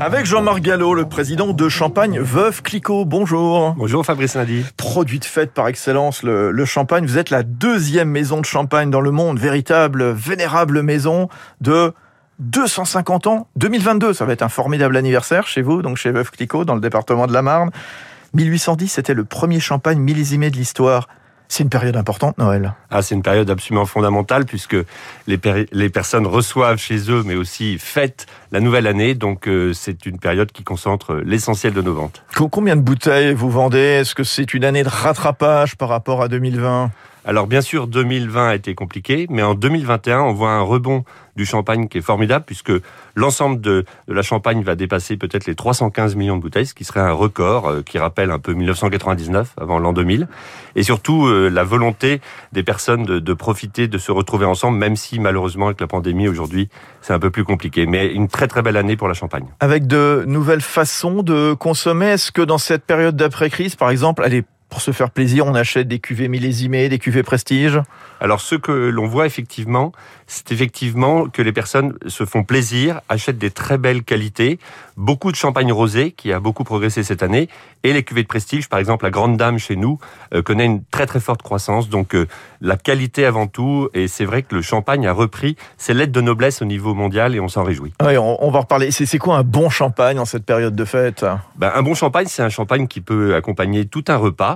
Avec Jean-Marc Gallo, le président de Champagne Veuve Clicquot. Bonjour. Bonjour Fabrice Nadi. Produit de fête par excellence, le, le, champagne. Vous êtes la deuxième maison de champagne dans le monde, véritable, vénérable maison de 250 ans. 2022, ça va être un formidable anniversaire chez vous, donc chez Veuve Clicquot, dans le département de la Marne. 1810, c'était le premier champagne millésimé de l'histoire. C'est une période importante, Noël. Ah, c'est une période absolument fondamentale puisque les, les, personnes reçoivent chez eux, mais aussi fêtent la nouvelle année. Donc, euh, c'est une période qui concentre l'essentiel de nos ventes. Combien de bouteilles vous vendez? Est-ce que c'est une année de rattrapage par rapport à 2020 alors bien sûr, 2020 a été compliqué, mais en 2021, on voit un rebond du champagne qui est formidable, puisque l'ensemble de, la champagne va dépasser peut-être les 315 millions de bouteilles, ce qui serait un record euh, qui rappelle un peu 1999, avant l'an 2000. Et surtout, euh, la volonté des personnes de, de, profiter, de se retrouver ensemble, même si malheureusement, avec la pandémie aujourd'hui, c'est un peu plus compliqué. Mais une très très belle année pour la champagne. Avec de nouvelles façons de consommer, est-ce que dans cette période d'après-crise, par exemple, allez, pour se faire plaisir, on achète des cuvées millésimées, des cuvées prestige Alors ce que l'on voit effectivement, c'est effectivement que les personnes se font plaisir, achètent des très belles qualités, beaucoup de champagne rosé qui a beaucoup progressé cette année, et les cuvées de prestige, par exemple la Grande Dame chez nous, euh, connaît une très très forte croissance. Donc euh, la qualité avant tout, et c'est vrai que le champagne a repris ses lettres de noblesse au niveau mondial et on s'en réjouit. Oui, on, va reparler. C'est quoi un bon champagne en cette période de fête? Ben, Un bon champagne, c'est un champagne qui peut accompagner tout un repas.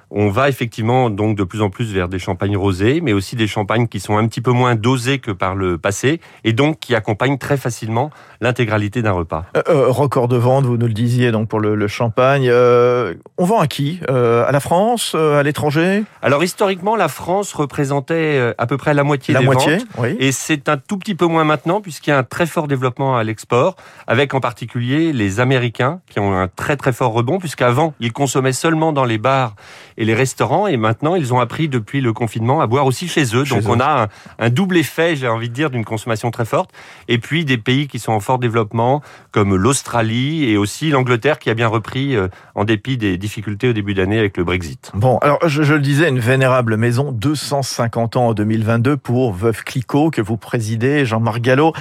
On va effectivement donc de plus en plus vers des champagnes rosés, mais aussi des champagnes qui sont un petit peu moins dosés que par le passé, et donc qui accompagnent très facilement l'intégralité d'un repas. Euh, euh, record de vente, vous nous le disiez donc pour le, le champagne. Euh, on vend à qui? À la France À l'étranger? Alors historiquement, la France représentait à peu près la moitié la des moitié, ventes, oui. et c'est un tout petit peu moins maintenant puisqu'il y a un très fort développement à l'export, avec en particulier les Américains qui ont un très très fort rebond, puisqu'avant ils consommaient seulement dans les bars et les restaurants. Et maintenant, ils ont appris depuis le confinement à boire aussi chez eux. Chez Donc eux. on a un, un double effet, j'ai envie de dire, d'une consommation très forte. Et puis des pays qui sont en fort développement, comme l'Australie et aussi l'Angleterre, qui a bien repris euh, en dépit des difficultés au début d'année avec le Brexit. Bon, alors je, je, le disais, une vénérable maison, 250 ans en 2022 pour Veuve Clicquot que vous présidez, Jean-Marc Gallo.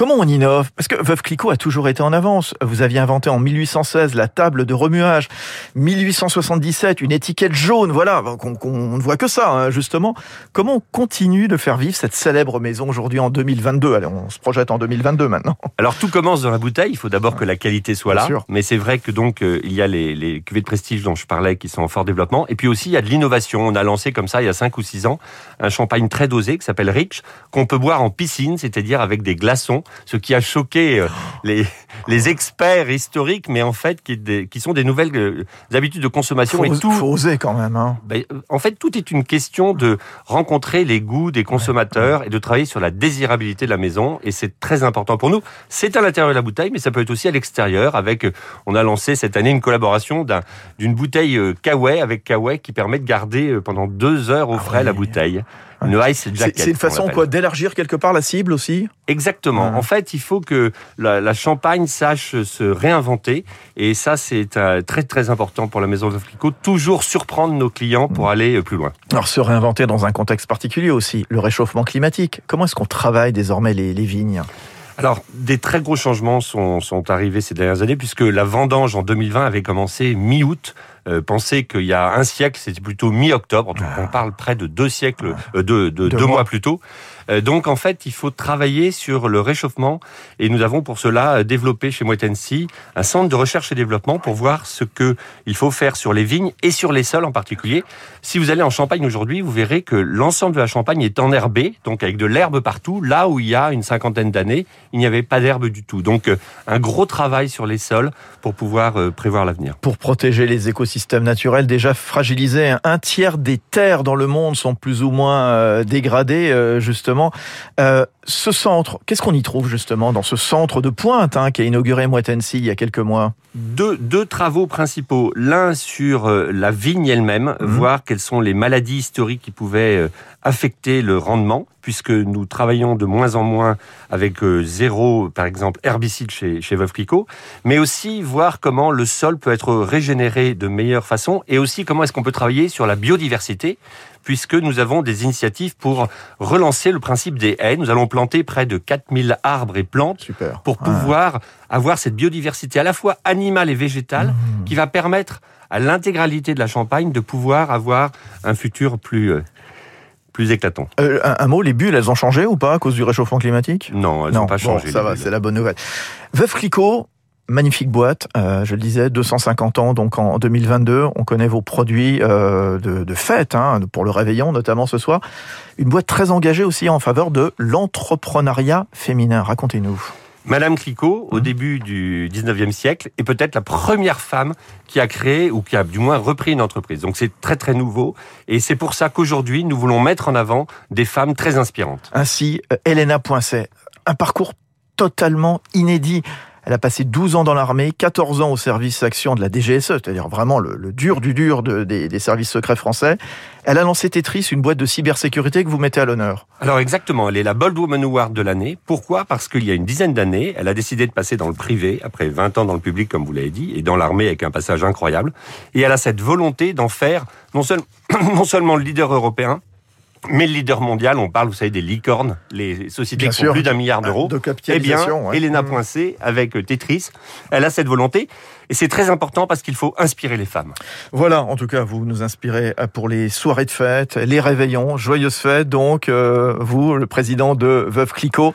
Comment on innove? Parce que Veuve Clicquot a toujours été en avance. Vous aviez inventé en 1816 la table de remuage, 1877 une étiquette jaune, voilà, qu'on qu ne voit que ça, hein, justement. Comment on continue de faire vivre cette célèbre maison aujourd'hui en 2022 Allez, on se projette en 2022 maintenant. Alors tout commence dans la bouteille, il faut d'abord que la qualité soit là, sûr. mais c'est vrai que donc euh, il y a les, les cuvées de prestige dont je parlais qui sont en fort développement, et puis aussi il y a de l'innovation. On a lancé comme ça il y a 5 ou 6 ans un champagne très dosé qui s'appelle Rich, qu'on peut boire en piscine, c'est-à-dire avec des glaçons, ce qui a choqué euh, les, les experts historiques, mais en fait qui, des, qui sont des nouvelles euh, habitudes de consommation. Faut, et tout, faut oser quand même. Hein. ben, en fait, tout est une question de rencontrer les goûts des consommateurs et de travailler sur la désirabilité de la maison. Et c'est très important pour nous. C'est à l'intérieur de la bouteille, mais ça peut être aussi à l'extérieur. Avec, euh, on a lancé cette année une collaboration d'une bouteille Kawaii avec Kawaii qui permet de garder pendant deux heures au frais oui. la bouteille. Une ice jacket. C'est une façon quoi d'élargir quelque part la cible aussi? Exactement. En fait, il faut que la, la, champagne sache se réinventer, et ça, c'est euh, très très important pour la maison de Flicot. Toujours surprendre nos clients pour aller euh, plus loin. Alors se réinventer dans un contexte particulier aussi, le réchauffement climatique. Comment est-ce qu'on travaille désormais les, les vignes? Alors, des très gros changements sont, sont, arrivés ces dernières années, puisque la vendange en 2020 avait commencé mi-août. Euh, pensez qu'il y a un siècle, c'était plutôt mi-octobre. Donc, on parle près de deux siècles, euh, de, de, deux, deux mois. mois plus tôt. Euh, donc, en fait, il faut travailler sur le réchauffement. Et nous avons pour cela développé chez Moitensi un centre de recherche et développement pour voir ce que il faut faire sur les vignes et sur les sols en particulier. Si vous allez en Champagne aujourd'hui, vous verrez que l'ensemble de la Champagne est enherbé, donc avec de l'herbe partout, là où il y a une cinquantaine d'années, il n'y avait pas d'herbe du tout. Donc, un gros travail sur les sols pour pouvoir euh, prévoir l'avenir. Pour protéger les écosystèmes naturels déjà fragilisés, un tiers des terres dans le monde sont plus ou moins euh, dégradées, euh, justement. Euh, ce centre, qu'est-ce qu'on y trouve justement dans ce centre de pointe hein, qui a inauguré Moitensi il y a quelques mois? Deux, deux travaux principaux. L'un sur la vigne elle-même, mmh. voir quelles sont les maladies historiques qui pouvaient affecter le rendement puisque nous travaillons de moins en moins avec euh, zéro, par exemple, herbicide chez, chez Veuve Clicquot, mais aussi voir comment le sol peut être régénéré de meilleure façon et aussi comment est-ce qu'on peut travailler sur la biodiversité, puisque nous avons des initiatives pour relancer le principe des haies. Nous allons planter près de 4000 arbres et plantes Super. pour pouvoir avoir cette biodiversité à la fois animale et végétale Mmh. qui va permettre à l'intégralité de la Champagne de pouvoir avoir un futur plus, euh, plus éclatant. Euh, un, un mot, les bulles, elles ont changé ou pas à cause du réchauffement climatique? Non, elles Non, n'ont pas bon, changé. ça va, c'est la bonne nouvelle. Veuve Clicquot, magnifique boîte, euh, je le disais, 250 ans, donc en 2022, on connaît vos produits euh, de, de fête, hein, pour le réveillon notamment ce soir. Une boîte très engagée aussi en faveur de l'entrepreneuriat féminin. Racontez-nous. Madame Clicquot, Mmh. au début du 19e siècle, est peut-être la première femme qui a créé ou qui a du moins repris une entreprise. Donc c'est très très nouveau et c'est pour ça qu'aujourd'hui nous voulons mettre en avant des femmes très inspirantes. Ainsi, euh, Elena Poincet, un parcours totalement inédit. Elle a passé 12 ans dans l'armée, 14 ans au service action de la DGSE, c'est-à-dire vraiment le, dur du dur de- des, services secrets français. Elle a lancé Tetris, une boîte de cybersécurité que vous mettez à l'honneur. Alors exactement, elle est la Bold Woman Award de l'année. Pourquoi? Parce qu'il y a une dizaine d'années, elle a décidé de passer dans le privé, après 20 ans dans le public, comme vous l'avez dit, et dans l'armée avec un passage incroyable. Et elle a cette volonté d'en faire non, non seulement le leader européen, mais le leader mondial. On parle, vous savez, des licornes, les sociétés Bien qui sûr. ont plus d'un milliard d'euros. De Eh bien, capitalisation. ouais. Elena Mmh. Poincé, avec euh, Tetris, elle a cette volonté. Et c'est très important parce qu'il faut inspirer les femmes. Voilà, en tout cas, vous nous inspirez euh, pour les soirées de fête, les réveillons, joyeuses fêtes. Donc, euh, vous, le président de Veuve Clicquot,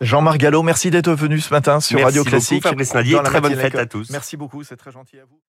Jean-Marc Gallo, merci d'être venu ce matin sur Merci Radio beaucoup, Classique. Fabrice Nadier. Très bonne fête à tous. Merci beaucoup, c'est très gentil à vous.